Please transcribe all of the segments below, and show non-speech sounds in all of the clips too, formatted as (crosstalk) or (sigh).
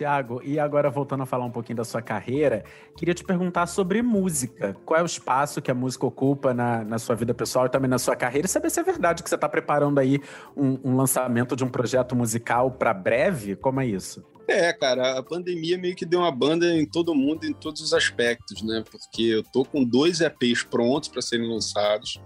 Tiago, e agora voltando a falar um pouquinho da sua carreira, queria te perguntar sobre música. Qual é o espaço que a música ocupa na, na sua vida pessoal e também na sua carreira? E saber se é verdade que você está preparando aí um, um lançamento de um projeto musical para breve? Como é isso? É, cara, a pandemia meio que deu uma banda em todo mundo, em todos os aspectos, né? Porque eu tô com dois EPs prontos para serem lançados.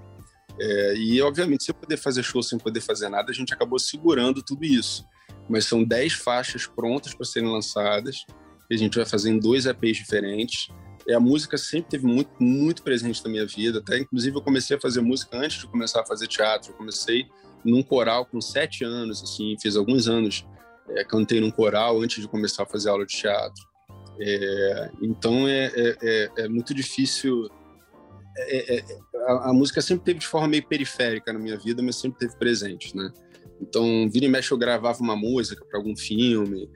É, e, obviamente, sem poder fazer show, sem poder fazer nada, a gente acabou segurando tudo isso. Mas são dez faixas prontas para serem lançadas, e a gente vai fazer em dois EPs diferentes. E a música sempre teve muito, muito presente na minha vida. Até, inclusive, eu comecei a fazer música antes de começar a fazer teatro. Eu comecei num coral com sete anos, assim, fiz alguns anos é, cantei num coral antes de começar a fazer aula de teatro. É, então é, é, é, é muito difícil. É, a, a, música sempre teve de forma meio periférica na minha vida, mas sempre teve presente, né? Então, vira e mexe, eu gravava uma música para algum filme,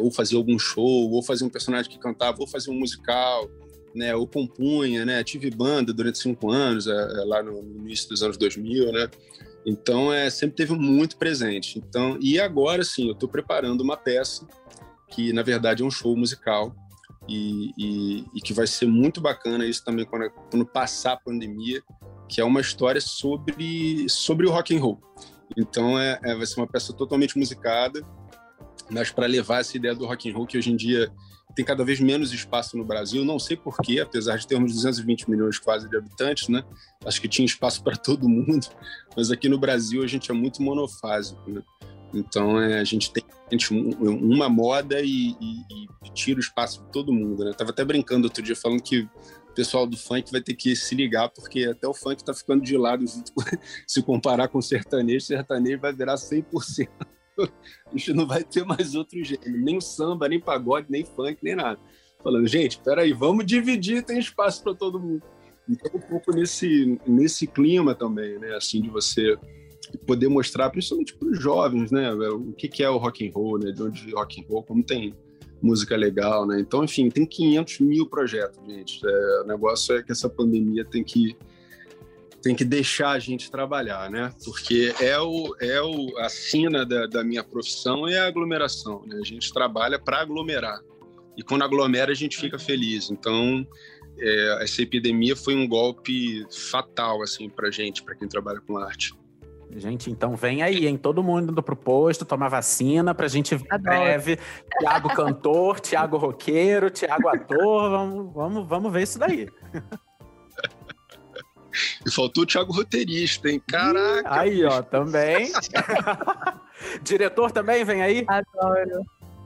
ou fazia algum show, ou fazia um personagem que cantava, ou fazia um musical, né? Ou compunha, né? Tive banda durante cinco anos, lá no, no início dos anos 2000, né? Então, é, sempre teve muito presente. Então, e agora sim, eu estou preparando uma peça que, na verdade, é um show musical e, e, e que vai ser muito bacana isso também quando, quando, passar a pandemia, que é uma história sobre, sobre o rock and roll. Então, é, é vai ser uma peça totalmente musicada, mas para levar essa ideia do rock and roll que hoje em dia tem cada vez menos espaço no Brasil, não sei porquê, apesar de termos 220 milhões quase de habitantes, né? Acho que tinha espaço para todo mundo, mas aqui no Brasil a gente é muito monofásico, né? Então é, a gente tem uma moda e, e, e, tira o espaço de todo mundo, né? Tava até brincando outro dia falando que pessoal do funk vai ter que se ligar, porque até o funk está ficando de lado (laughs) se comparar com o sertanejo, o sertanejo vai virar 100%. (laughs) a gente não vai ter mais outro gênero, nem samba, nem pagode, nem funk, nem nada. Falando, gente, peraí, vamos dividir, tem espaço para todo mundo. Então, um pouco nesse, nesse clima também, né? Assim, de você poder mostrar, principalmente para os jovens, né? O que, que é o rock and roll, né? De onde rock and roll, como tem música legal, né? Então, enfim, tem 500 mil projetos, gente. É, o negócio é que essa pandemia tem que tem que deixar a gente trabalhar, né? Porque é, o, é o, a sina da, da minha profissão é a aglomeração, né? A gente trabalha para aglomerar. E quando aglomera, a gente fica feliz. Então, é, essa epidemia foi um golpe fatal, assim, para gente, para quem trabalha com arte. Gente, então vem aí, hein? Todo mundo indo pro posto, tomar vacina pra gente ver breve. Tiago cantor, Tiago roqueiro, Tiago ator. Vamos, vamos, vamos ver isso daí. E faltou o Thiago roteirista, hein? Caraca! Aí, ó, também. (laughs) Diretor também, vem aí? Adoro.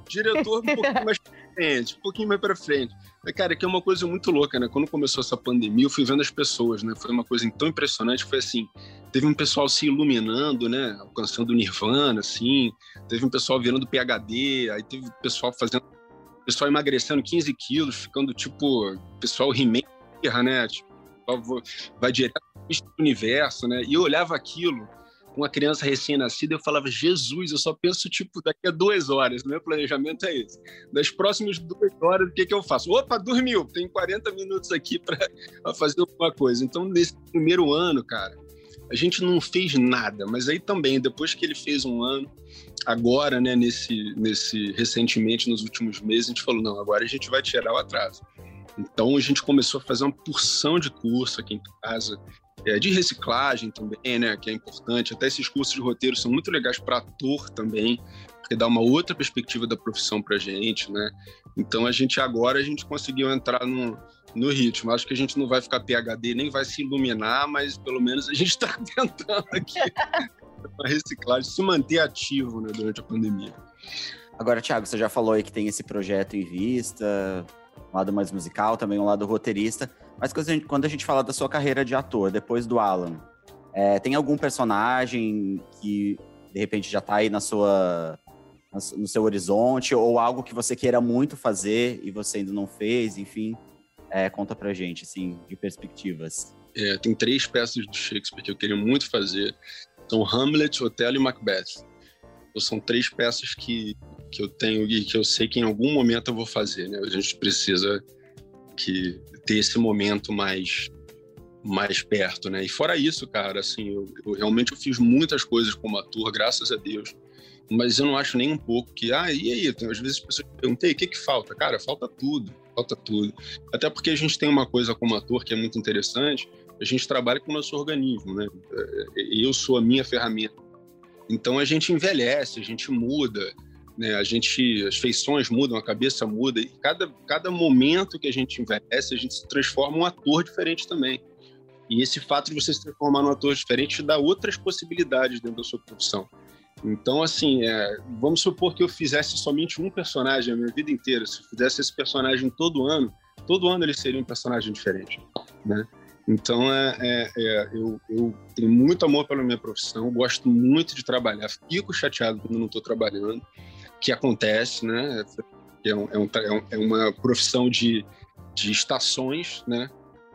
Diretor um pouquinho mais frente, um pouquinho mais pra frente. Cara, que é uma coisa muito louca, né? Quando começou essa pandemia, eu fui vendo as pessoas, né? Foi uma coisa tão impressionante, foi assim, teve um pessoal se iluminando, né? Alcançando o Nirvana, assim, teve um pessoal virando PHD, aí teve pessoal fazendo, pessoal emagrecendo 15 quilos, ficando tipo, pessoal He-Man, né? Tipo, vai direto para o universo, né? E eu olhava aquilo com uma criança recém-nascida, eu falava, Jesus, eu só penso, tipo, daqui a duas horas, meu planejamento é esse. Das próximas duas horas, o que, que eu faço? Opa, dormiu, tem 40 minutos aqui para fazer alguma coisa. Então, nesse primeiro ano, cara, a gente não fez nada, mas aí também, depois que ele fez um ano, agora, né, nesse, nesse recentemente, nos últimos meses, a gente falou, não, agora a gente vai tirar o atraso. Então a gente começou a fazer uma porção de curso aqui em casa, é, de reciclagem também, né, que é importante. Até esses cursos de roteiro são muito legais para ator também, porque dá uma outra perspectiva da profissão para gente, né. Então a gente agora a gente conseguiu entrar no, no ritmo. Acho que a gente não vai ficar PhD nem vai se iluminar, mas pelo menos a gente está (laughs) tentando aqui (laughs) a reciclagem se manter ativo né, durante a pandemia. Agora, Thiago, você já falou aí que tem esse projeto em vista, um lado mais musical, também um lado roteirista. Mas quando a gente, fala da sua carreira de ator, depois do Alan, é, tem algum personagem que de repente já está aí na sua, no seu horizonte, ou algo que você queira muito fazer e você ainda não fez, enfim? É, conta pra gente, assim, de perspectivas. É, tem três peças do Shakespeare que eu queria muito fazer. São Hamlet, Otelo e Macbeth. Então, são três peças que que eu tenho e que eu sei que em algum momento eu vou fazer, né? A gente precisa que ter esse momento mais mais perto, né? E fora isso, cara, assim, eu, eu realmente eu fiz muitas coisas como ator, graças a Deus. mas eu não acho nem um pouco que, ah, e aí? Às vezes as pessoas perguntam, o que que falta? Cara, falta tudo, falta tudo. Até porque a gente tem uma coisa como ator que é muito interessante, a gente trabalha com o nosso organismo, né? É, eu sou a minha ferramenta. Então a gente envelhece, a gente muda, né? A gente, as feições mudam, a cabeça muda e cada cada momento que a gente envelhece, a gente se transforma um ator diferente também. E esse fato de você se transformar num ator diferente dá outras possibilidades dentro da sua profissão. Então, assim, é, vamos supor que eu fizesse somente um personagem a minha vida inteira. Se eu fizesse esse personagem todo ano, todo ano ele seria um personagem diferente, né? Então, é, é, é, eu, eu, tenho muito amor pela minha profissão, gosto muito de trabalhar, fico chateado quando não estou trabalhando, que acontece, né? É, um, é, um, é, é uma profissão de, de estações, né?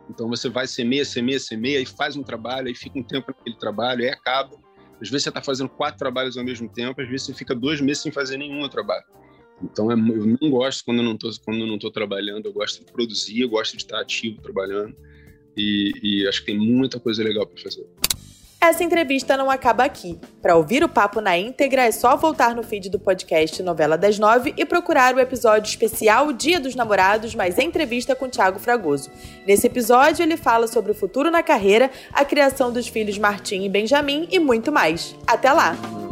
Então, você vai semeia, semeia, semeia, e faz um trabalho, aí fica um tempo naquele trabalho, aí acaba. Às vezes você está fazendo quatro trabalhos ao mesmo tempo, às vezes você fica dois meses sem fazer nenhum trabalho. Então, é, eu não gosto quando eu não estou quando eu não trabalhando, eu gosto de produzir, eu gosto de estar ativo trabalhando e, e acho que tem muita coisa legal para fazer. Essa entrevista não acaba aqui. Para ouvir o papo na íntegra, é só voltar no feed do podcast Novela das Nove e procurar o episódio especial Dia dos Namorados, mais entrevista com Tiago Fragoso. Nesse episódio, ele fala sobre o futuro na carreira, a criação dos filhos Martim e Benjamin e muito mais. Até lá!